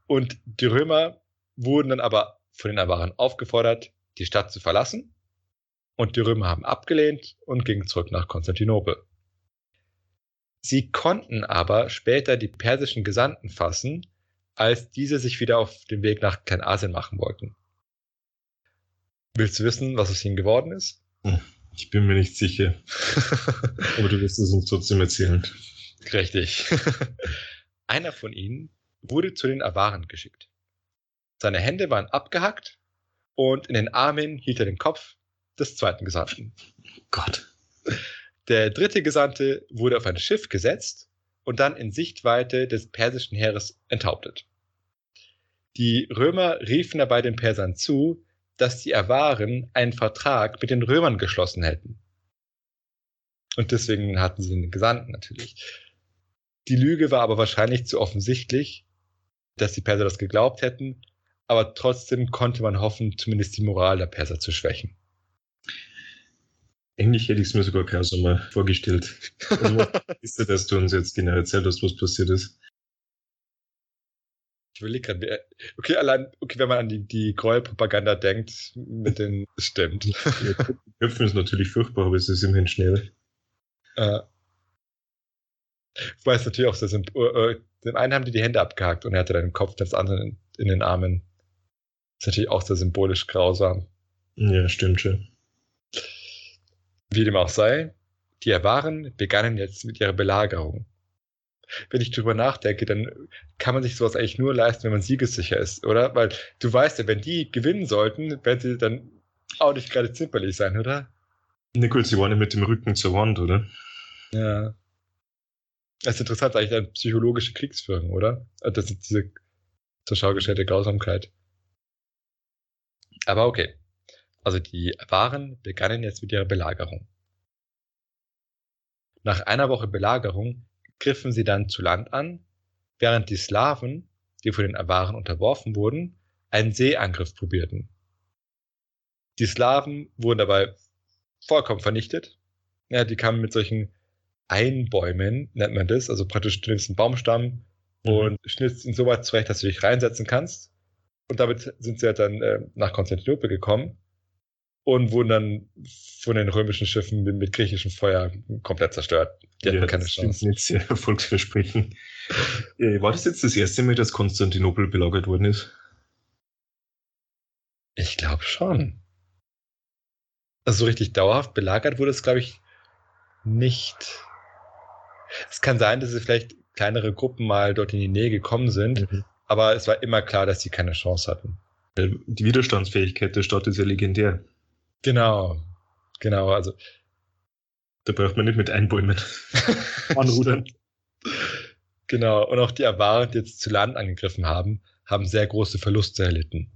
Und die Römer wurden dann aber von den Awaren aufgefordert, die Stadt zu verlassen. Und die Römer haben abgelehnt und gingen zurück nach Konstantinopel. Sie konnten aber später die persischen Gesandten fassen, als diese sich wieder auf den Weg nach Kleinasien machen wollten. Willst du wissen, was aus ihnen geworden ist? Hm, ich bin mir nicht sicher. Aber du wirst es uns trotzdem erzählen. Richtig. Einer von ihnen wurde zu den Awaren geschickt. Seine Hände waren abgehackt und in den Armen hielt er den Kopf des zweiten Gesandten. Gott. Der dritte Gesandte wurde auf ein Schiff gesetzt und dann in Sichtweite des persischen Heeres enthauptet. Die Römer riefen dabei den Persern zu, dass die Awaren einen Vertrag mit den Römern geschlossen hätten. Und deswegen hatten sie den Gesandten natürlich. Die Lüge war aber wahrscheinlich zu offensichtlich, dass die Perser das geglaubt hätten, aber trotzdem konnte man hoffen, zumindest die Moral der Perser zu schwächen. Ähnlich hätte ich es mir sogar Chaos mal vorgestellt. Also, ist ja, dass du uns jetzt genau erzählt hast, was passiert ist. Ich überlege gerade, okay, allein, okay, wenn man an die, die Gräuelpropaganda denkt, mit den, stimmt. Köpfen ist natürlich furchtbar, aber es ist immerhin schnell. Äh, wobei es natürlich auch so sind, äh, dem einen haben die die Hände abgehakt und er hatte dann den Kopf des anderen in, in den Armen. Das ist natürlich auch sehr symbolisch grausam. Ja, stimmt schon. Wie dem auch sei, die Awaren begannen jetzt mit ihrer Belagerung. Wenn ich drüber nachdenke, dann kann man sich sowas eigentlich nur leisten, wenn man siegessicher ist, oder? Weil du weißt ja, wenn die gewinnen sollten, werden sie dann auch nicht gerade zimperlich sein, oder? Nicole, sie ja mit dem Rücken zur Wand, oder? Ja. Das ist interessant, eigentlich eine psychologische Kriegsführung, oder? Also das ist diese zur Schau gestellte Grausamkeit. Aber okay. Also die Waren begannen jetzt mit ihrer Belagerung. Nach einer Woche Belagerung griffen sie dann zu Land an, während die Slawen, die von den Awaren unterworfen wurden, einen Seeangriff probierten. Die Slawen wurden dabei vollkommen vernichtet. Ja, die kamen mit solchen Einbäumen, nennt man das, also praktisch du nimmst einen Baumstamm mhm. und schnitzt ihn so weit zurecht, dass du dich reinsetzen kannst. Und damit sind sie halt dann äh, nach Konstantinopel gekommen und wurden dann von den römischen Schiffen mit, mit griechischem Feuer komplett zerstört. Die hatten ja, keine Chance. Nicht sehr erfolgsversprechend. Äh, war das jetzt das erste Mal, dass Konstantinopel belagert worden ist? Ich glaube schon. Also so richtig dauerhaft belagert wurde es, glaube ich, nicht. Es kann sein, dass es vielleicht kleinere Gruppen mal dort in die Nähe gekommen sind, mhm. aber es war immer klar, dass sie keine Chance hatten. Die Widerstandsfähigkeit der Stadt ist ja legendär. Genau, genau, also. Da braucht man nicht mit Einbäumen anrudern. Genau, und auch die Awaren, die jetzt zu Land angegriffen haben, haben sehr große Verluste erlitten.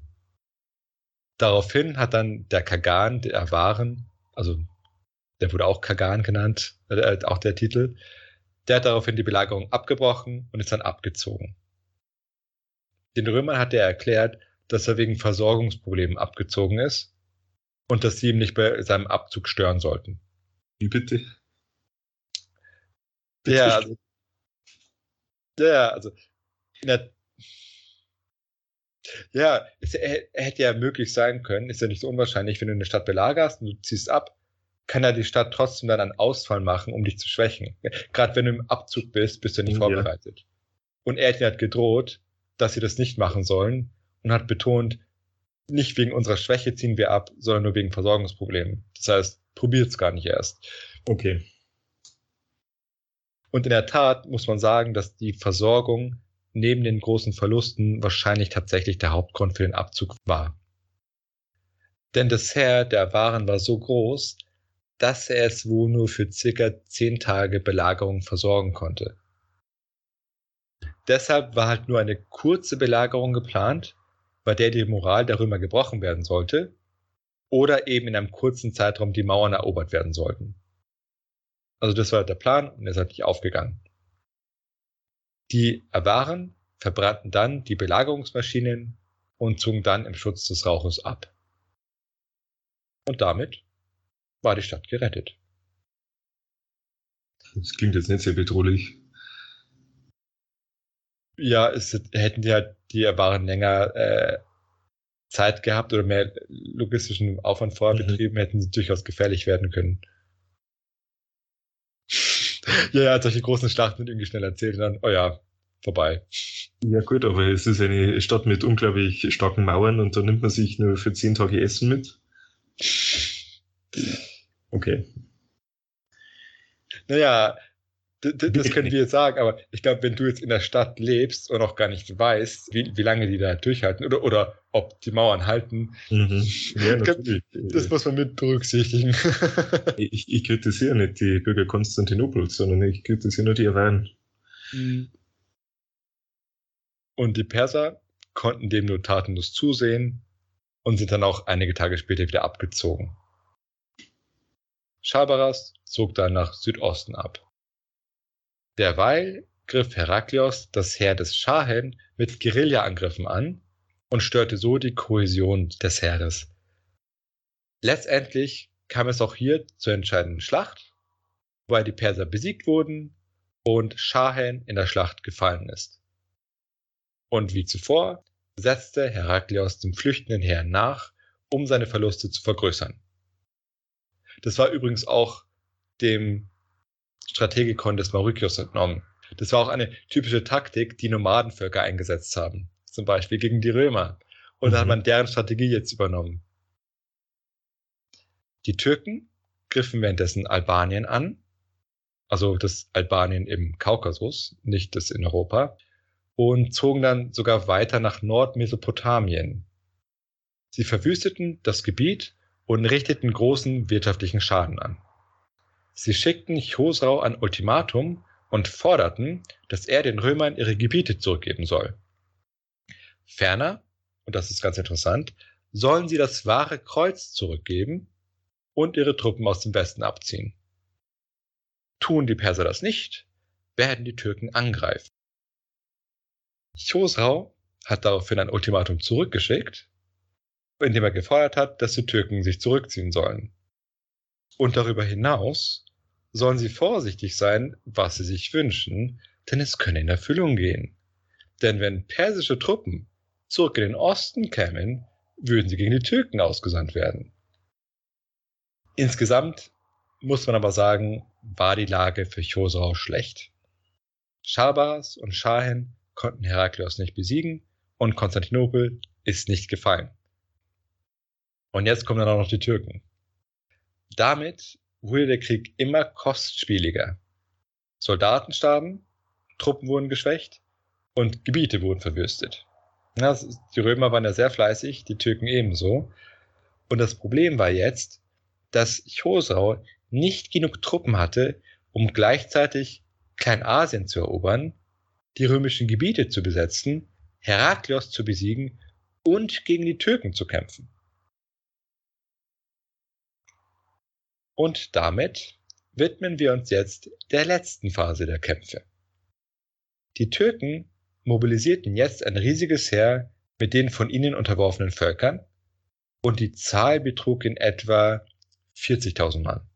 Daraufhin hat dann der Kagan der Awaren, also der wurde auch Kagan genannt, äh, auch der Titel, der hat daraufhin die Belagerung abgebrochen und ist dann abgezogen. Den Römern hat er erklärt, dass er wegen Versorgungsproblemen abgezogen ist und dass sie ihm nicht bei seinem Abzug stören sollten. Wie bitte? Ja, also, ja, also der, ja, es, er, er, hätte ja möglich sein können, ist ja nicht so unwahrscheinlich, wenn du eine Stadt belagerst und du ziehst ab, kann ja die Stadt trotzdem dann einen Ausfall machen, um dich zu schwächen. Gerade wenn du im Abzug bist, bist du nicht ja. vorbereitet. Und er hat gedroht, dass sie das nicht machen sollen und hat betont, nicht wegen unserer Schwäche ziehen wir ab, sondern nur wegen Versorgungsproblemen. Das heißt, probiert's gar nicht erst. Okay. Und in der Tat muss man sagen, dass die Versorgung neben den großen Verlusten wahrscheinlich tatsächlich der Hauptgrund für den Abzug war. Denn das Heer der Waren war so groß, dass er es wohl nur für circa zehn Tage Belagerung versorgen konnte. Deshalb war halt nur eine kurze Belagerung geplant, bei der die Moral der Römer gebrochen werden sollte, oder eben in einem kurzen Zeitraum die Mauern erobert werden sollten. Also das war der Plan und ist halt nicht aufgegangen. Die Awaren verbrannten dann die Belagerungsmaschinen und zogen dann im Schutz des Rauches ab. Und damit war die Stadt gerettet. Das klingt jetzt nicht sehr bedrohlich. Ja, es hätten die halt die Awaren länger äh, Zeit gehabt oder mehr logistischen Aufwand vorher mhm. betrieben, hätten sie durchaus gefährlich werden können. ja, ja, solche großen Schlachten sind irgendwie schnell erzählt und dann, oh ja, vorbei. Ja gut, aber es ist eine Stadt mit unglaublich starken Mauern und da nimmt man sich nur für zehn Tage Essen mit. Okay. Naja, das können wir jetzt sagen, aber ich glaube, wenn du jetzt in der Stadt lebst und auch gar nicht weißt, wie, wie lange die da durchhalten oder, oder ob die Mauern halten, mhm. ja, glaub, das muss man mit berücksichtigen. ich, ich kritisiere nicht die Bürger Konstantinopels, sondern ich kritisiere nur die Iran. Mhm. Und die Perser konnten dem nur tatenlos zusehen und sind dann auch einige Tage später wieder abgezogen. Schabaras zog dann nach Südosten ab. Derweil griff Heraklios das Heer des Schahen mit Guerillaangriffen an und störte so die Kohäsion des Heeres. Letztendlich kam es auch hier zur entscheidenden Schlacht, wobei die Perser besiegt wurden und Schahen in der Schlacht gefallen ist. Und wie zuvor setzte Heraklios dem flüchtenden Heer nach, um seine Verluste zu vergrößern. Das war übrigens auch dem Strategikon des Mauritius entnommen. Das war auch eine typische Taktik, die Nomadenvölker eingesetzt haben. Zum Beispiel gegen die Römer. Und mhm. da hat mhm. man deren Strategie jetzt übernommen. Die Türken griffen währenddessen Albanien an. Also das Albanien im Kaukasus, nicht das in Europa. Und zogen dann sogar weiter nach Nordmesopotamien. Sie verwüsteten das Gebiet und richteten großen wirtschaftlichen Schaden an. Sie schickten Chosrau ein Ultimatum und forderten, dass er den Römern ihre Gebiete zurückgeben soll. Ferner, und das ist ganz interessant, sollen sie das wahre Kreuz zurückgeben und ihre Truppen aus dem Westen abziehen. Tun die Perser das nicht, werden die Türken angreifen. Chosrau hat daraufhin ein Ultimatum zurückgeschickt, in dem er gefordert hat, dass die Türken sich zurückziehen sollen. Und darüber hinaus sollen sie vorsichtig sein, was sie sich wünschen, denn es könne in Erfüllung gehen. Denn wenn persische Truppen zurück in den Osten kämen, würden sie gegen die Türken ausgesandt werden. Insgesamt muss man aber sagen, war die Lage für Chosrau schlecht. Schabas und Schahen konnten Heraklios nicht besiegen und Konstantinopel ist nicht gefallen. Und jetzt kommen dann auch noch die Türken. Damit wurde der Krieg immer kostspieliger. Soldaten starben, Truppen wurden geschwächt und Gebiete wurden verwüstet. Die Römer waren ja sehr fleißig, die Türken ebenso. Und das Problem war jetzt, dass Chosrau nicht genug Truppen hatte, um gleichzeitig Kleinasien zu erobern, die römischen Gebiete zu besetzen, Heraklios zu besiegen und gegen die Türken zu kämpfen. Und damit widmen wir uns jetzt der letzten Phase der Kämpfe. Die Türken mobilisierten jetzt ein riesiges Heer mit den von ihnen unterworfenen Völkern und die Zahl betrug in etwa 40.000 Mann.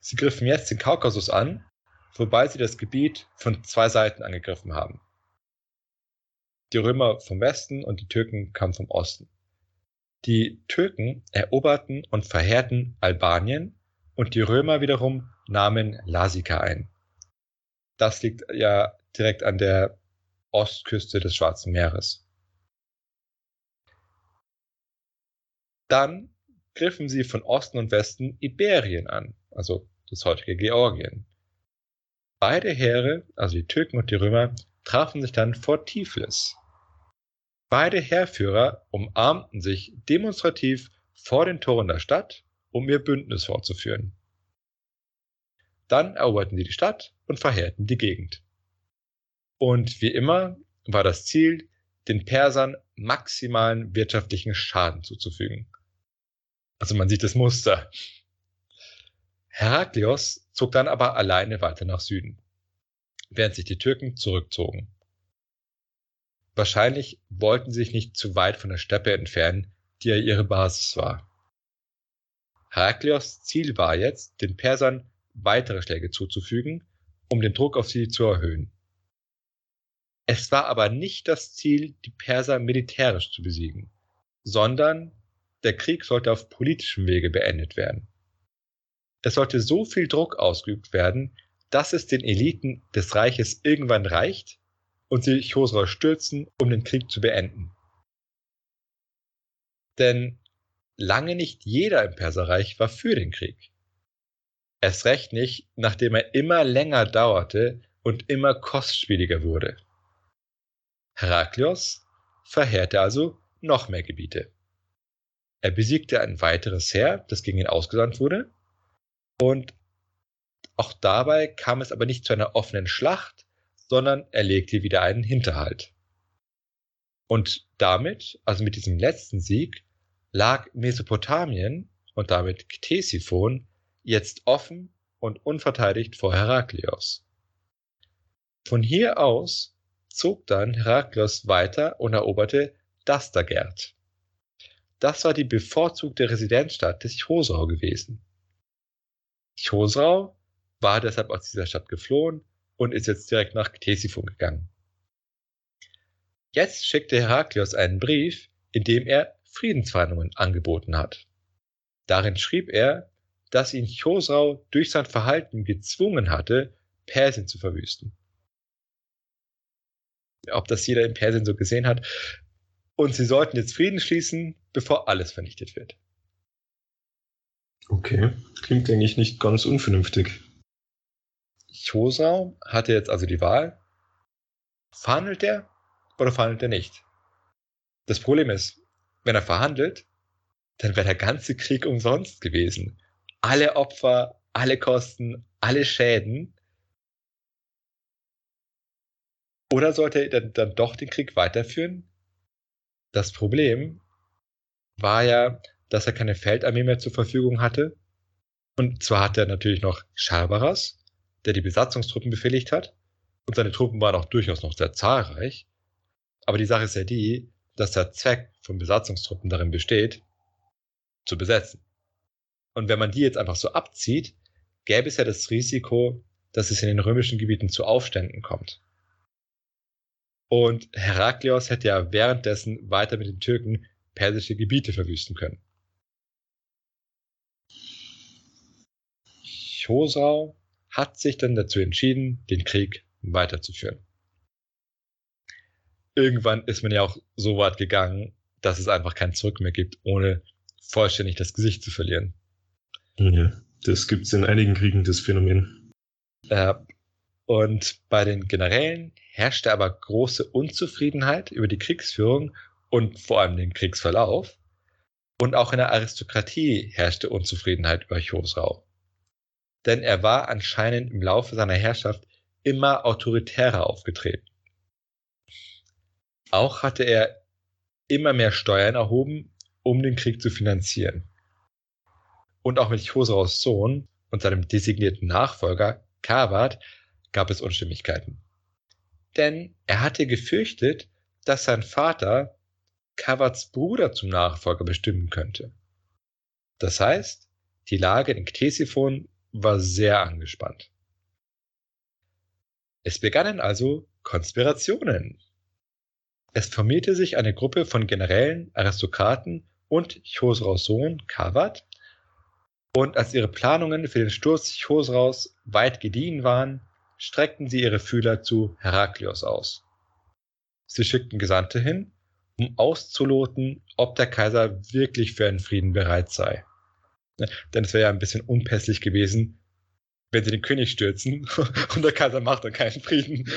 Sie griffen jetzt den Kaukasus an, wobei sie das Gebiet von zwei Seiten angegriffen haben. Die Römer vom Westen und die Türken kamen vom Osten. Die Türken eroberten und verheerten Albanien und die Römer wiederum nahmen Lasika ein. Das liegt ja direkt an der Ostküste des Schwarzen Meeres. Dann griffen sie von Osten und Westen Iberien an, also das heutige Georgien. Beide Heere, also die Türken und die Römer, trafen sich dann vor Tiflis. Beide Heerführer umarmten sich demonstrativ vor den Toren der Stadt, um ihr Bündnis fortzuführen. Dann eroberten sie die Stadt und verheerten die Gegend. Und wie immer war das Ziel, den Persern maximalen wirtschaftlichen Schaden zuzufügen. Also man sieht das Muster. Heraklios zog dann aber alleine weiter nach Süden, während sich die Türken zurückzogen. Wahrscheinlich wollten sie sich nicht zu weit von der Steppe entfernen, die ja ihre Basis war. Heraklios Ziel war jetzt, den Persern weitere Schläge zuzufügen, um den Druck auf sie zu erhöhen. Es war aber nicht das Ziel, die Perser militärisch zu besiegen, sondern der Krieg sollte auf politischem Wege beendet werden. Es sollte so viel Druck ausgeübt werden, dass es den Eliten des Reiches irgendwann reicht und sie Chosroes stürzen, um den Krieg zu beenden. Denn lange nicht jeder im Perserreich war für den Krieg. Erst recht nicht, nachdem er immer länger dauerte und immer kostspieliger wurde. Heraklios verheerte also noch mehr Gebiete. Er besiegte ein weiteres Heer, das gegen ihn ausgesandt wurde, und auch dabei kam es aber nicht zu einer offenen Schlacht, sondern er legte wieder einen Hinterhalt. Und damit, also mit diesem letzten Sieg, lag Mesopotamien und damit Ktesiphon jetzt offen und unverteidigt vor Heraklios. Von hier aus zog dann Heraklios weiter und eroberte Dastagerd. Das war die bevorzugte Residenzstadt des Chosrau gewesen. Chosrau war deshalb aus dieser Stadt geflohen und ist jetzt direkt nach Ktesiphon gegangen. Jetzt schickte Heraklios einen Brief, in dem er Friedensverhandlungen angeboten hat. Darin schrieb er, dass ihn Chosrau durch sein Verhalten gezwungen hatte, Persien zu verwüsten. Ob das jeder in Persien so gesehen hat. Und sie sollten jetzt Frieden schließen, bevor alles vernichtet wird. Okay, klingt eigentlich nicht ganz unvernünftig. Chosrau hatte jetzt also die Wahl, verhandelt er oder verhandelt er nicht? Das Problem ist, wenn er verhandelt, dann wäre der ganze Krieg umsonst gewesen. Alle Opfer, alle Kosten, alle Schäden. Oder sollte er dann, dann doch den Krieg weiterführen? Das Problem war ja, dass er keine Feldarmee mehr zur Verfügung hatte. Und zwar hatte er natürlich noch Sharbaras, der die Besatzungstruppen befehligt hat. Und seine Truppen waren auch durchaus noch sehr zahlreich. Aber die Sache ist ja die, dass der Zweck von Besatzungstruppen darin besteht, zu besetzen. Und wenn man die jetzt einfach so abzieht, gäbe es ja das Risiko, dass es in den römischen Gebieten zu Aufständen kommt. Und Heraklios hätte ja währenddessen weiter mit den Türken persische Gebiete verwüsten können. Chosrau hat sich dann dazu entschieden, den Krieg weiterzuführen. Irgendwann ist man ja auch so weit gegangen, dass es einfach kein Zurück mehr gibt, ohne vollständig das Gesicht zu verlieren. Ja, das gibt es in einigen Kriegen, das Phänomen. Äh, und bei den Generälen herrschte aber große Unzufriedenheit über die Kriegsführung und vor allem den Kriegsverlauf. Und auch in der Aristokratie herrschte Unzufriedenheit über Chosrau denn er war anscheinend im Laufe seiner Herrschaft immer autoritärer aufgetreten. Auch hatte er immer mehr Steuern erhoben, um den Krieg zu finanzieren. Und auch mit Chosraus Sohn und seinem designierten Nachfolger Kabat gab es Unstimmigkeiten. Denn er hatte gefürchtet, dass sein Vater Kavats Bruder zum Nachfolger bestimmen könnte. Das heißt, die Lage in Ktesiphon war sehr angespannt. Es begannen also Konspirationen. Es formierte sich eine Gruppe von Generälen, Aristokraten und Chosraus Sohn Kavat. Und als ihre Planungen für den Sturz Chosraus weit gediehen waren, streckten sie ihre Fühler zu Heraklios aus. Sie schickten Gesandte hin, um auszuloten, ob der Kaiser wirklich für einen Frieden bereit sei. Ne? Denn es wäre ja ein bisschen unpässlich gewesen, wenn sie den König stürzen und der Kaiser macht dann keinen Frieden.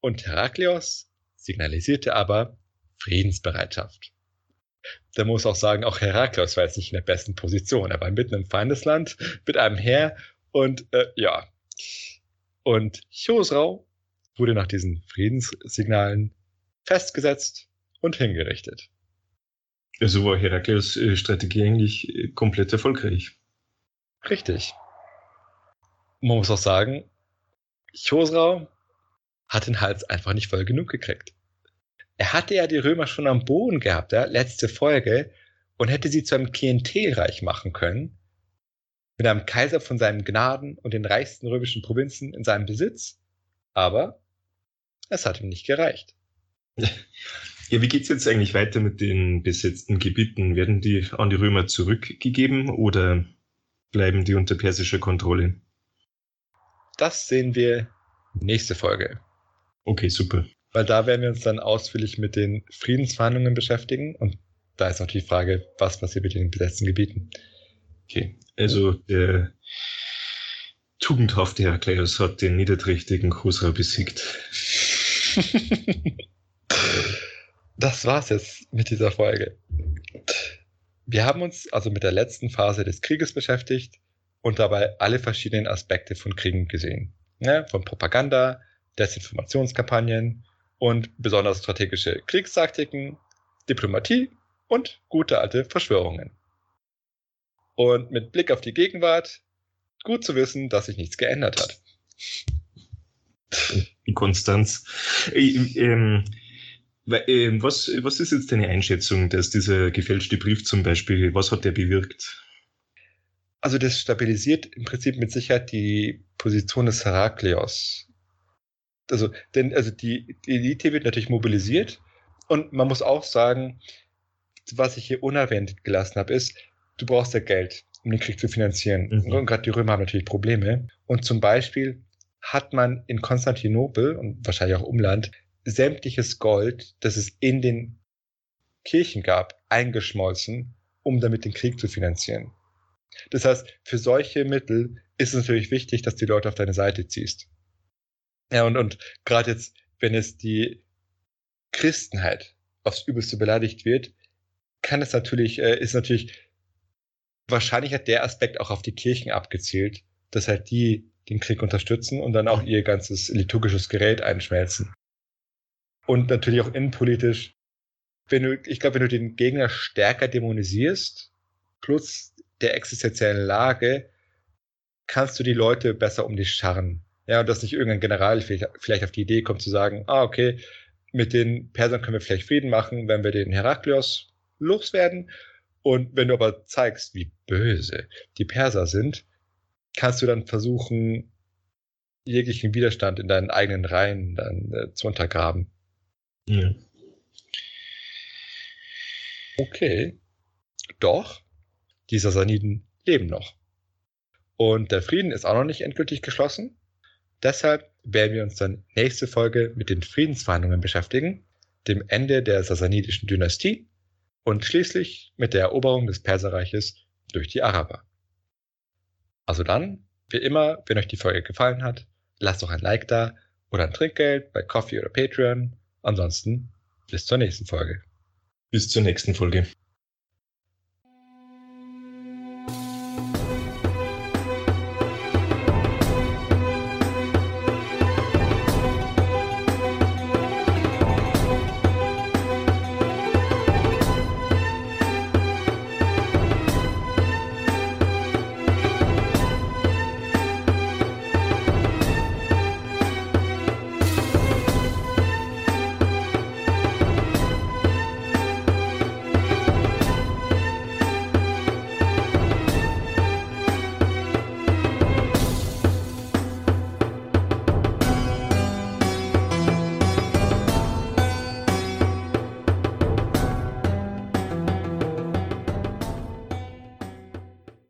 Und Heraklios signalisierte aber Friedensbereitschaft. Da muss auch sagen, auch Heraklios war jetzt nicht in der besten Position. Er war mitten im Feindesland mit einem Heer und äh, ja. Und Chosrau wurde nach diesen Friedenssignalen festgesetzt und hingerichtet. Also war Herakles äh, Strategie eigentlich äh, komplett erfolgreich. Richtig. Man muss auch sagen, Chosrau hat den Hals einfach nicht voll genug gekriegt. Er hatte ja die Römer schon am Boden gehabt, ja, letzte Folge, und hätte sie zu einem Klientelreich machen können, mit einem Kaiser von seinen Gnaden und den reichsten römischen Provinzen in seinem Besitz. Aber es hat ihm nicht gereicht. Ja, wie geht's jetzt eigentlich weiter mit den besetzten Gebieten? Werden die an die Römer zurückgegeben oder bleiben die unter persischer Kontrolle? Das sehen wir nächste Folge. Okay, super. Weil da werden wir uns dann ausführlich mit den Friedensverhandlungen beschäftigen und da ist auch die Frage, was passiert mit den besetzten Gebieten. Okay, also der tugendhafte Herakleios hat den niederträchtigen Khosrau besiegt. das war's jetzt mit dieser Folge. Wir haben uns also mit der letzten Phase des Krieges beschäftigt und dabei alle verschiedenen Aspekte von Kriegen gesehen. Ja, von Propaganda, Desinformationskampagnen und besonders strategische Kriegstaktiken, Diplomatie und gute alte Verschwörungen. Und mit Blick auf die Gegenwart, gut zu wissen, dass sich nichts geändert hat. Konstanz. Ähm, was, was ist jetzt deine Einschätzung, dass dieser gefälschte Brief zum Beispiel, was hat der bewirkt? Also das stabilisiert im Prinzip mit Sicherheit die Position des Herakleos. Also, denn, also die, die Elite wird natürlich mobilisiert und man muss auch sagen, was ich hier unerwähnt gelassen habe, ist, du brauchst ja Geld, um den Krieg zu finanzieren. Mhm. Und gerade die Römer haben natürlich Probleme. Und zum Beispiel hat man in Konstantinopel und wahrscheinlich auch Umland sämtliches Gold, das es in den Kirchen gab, eingeschmolzen, um damit den Krieg zu finanzieren. Das heißt, für solche Mittel ist es natürlich wichtig, dass die Leute auf deine Seite ziehst. Ja, und, und gerade jetzt, wenn es die Christenheit aufs Übelste beleidigt wird, kann es natürlich, äh, ist natürlich, wahrscheinlich hat der Aspekt auch auf die Kirchen abgezielt, dass halt die den Krieg unterstützen und dann auch ihr ganzes liturgisches Gerät einschmelzen. Und natürlich auch innenpolitisch, wenn du, ich glaube, wenn du den Gegner stärker dämonisierst, plus der existenziellen Lage, kannst du die Leute besser um dich scharren. Ja, und dass nicht irgendein General vielleicht auf die Idee kommt zu sagen, ah, okay, mit den Persern können wir vielleicht Frieden machen, wenn wir den Heraklios loswerden. Und wenn du aber zeigst, wie böse die Perser sind, kannst du dann versuchen, jeglichen Widerstand in deinen eigenen Reihen dann äh, zu untergraben. Ja. Okay. Doch, die Sassaniden leben noch. Und der Frieden ist auch noch nicht endgültig geschlossen. Deshalb werden wir uns dann nächste Folge mit den Friedensverhandlungen beschäftigen, dem Ende der Sassanidischen Dynastie und schließlich mit der Eroberung des Perserreiches durch die Araber. Also dann, wie immer, wenn euch die Folge gefallen hat, lasst doch ein Like da oder ein Trinkgeld bei Coffee oder Patreon. Ansonsten bis zur nächsten Folge. Bis zur nächsten Folge.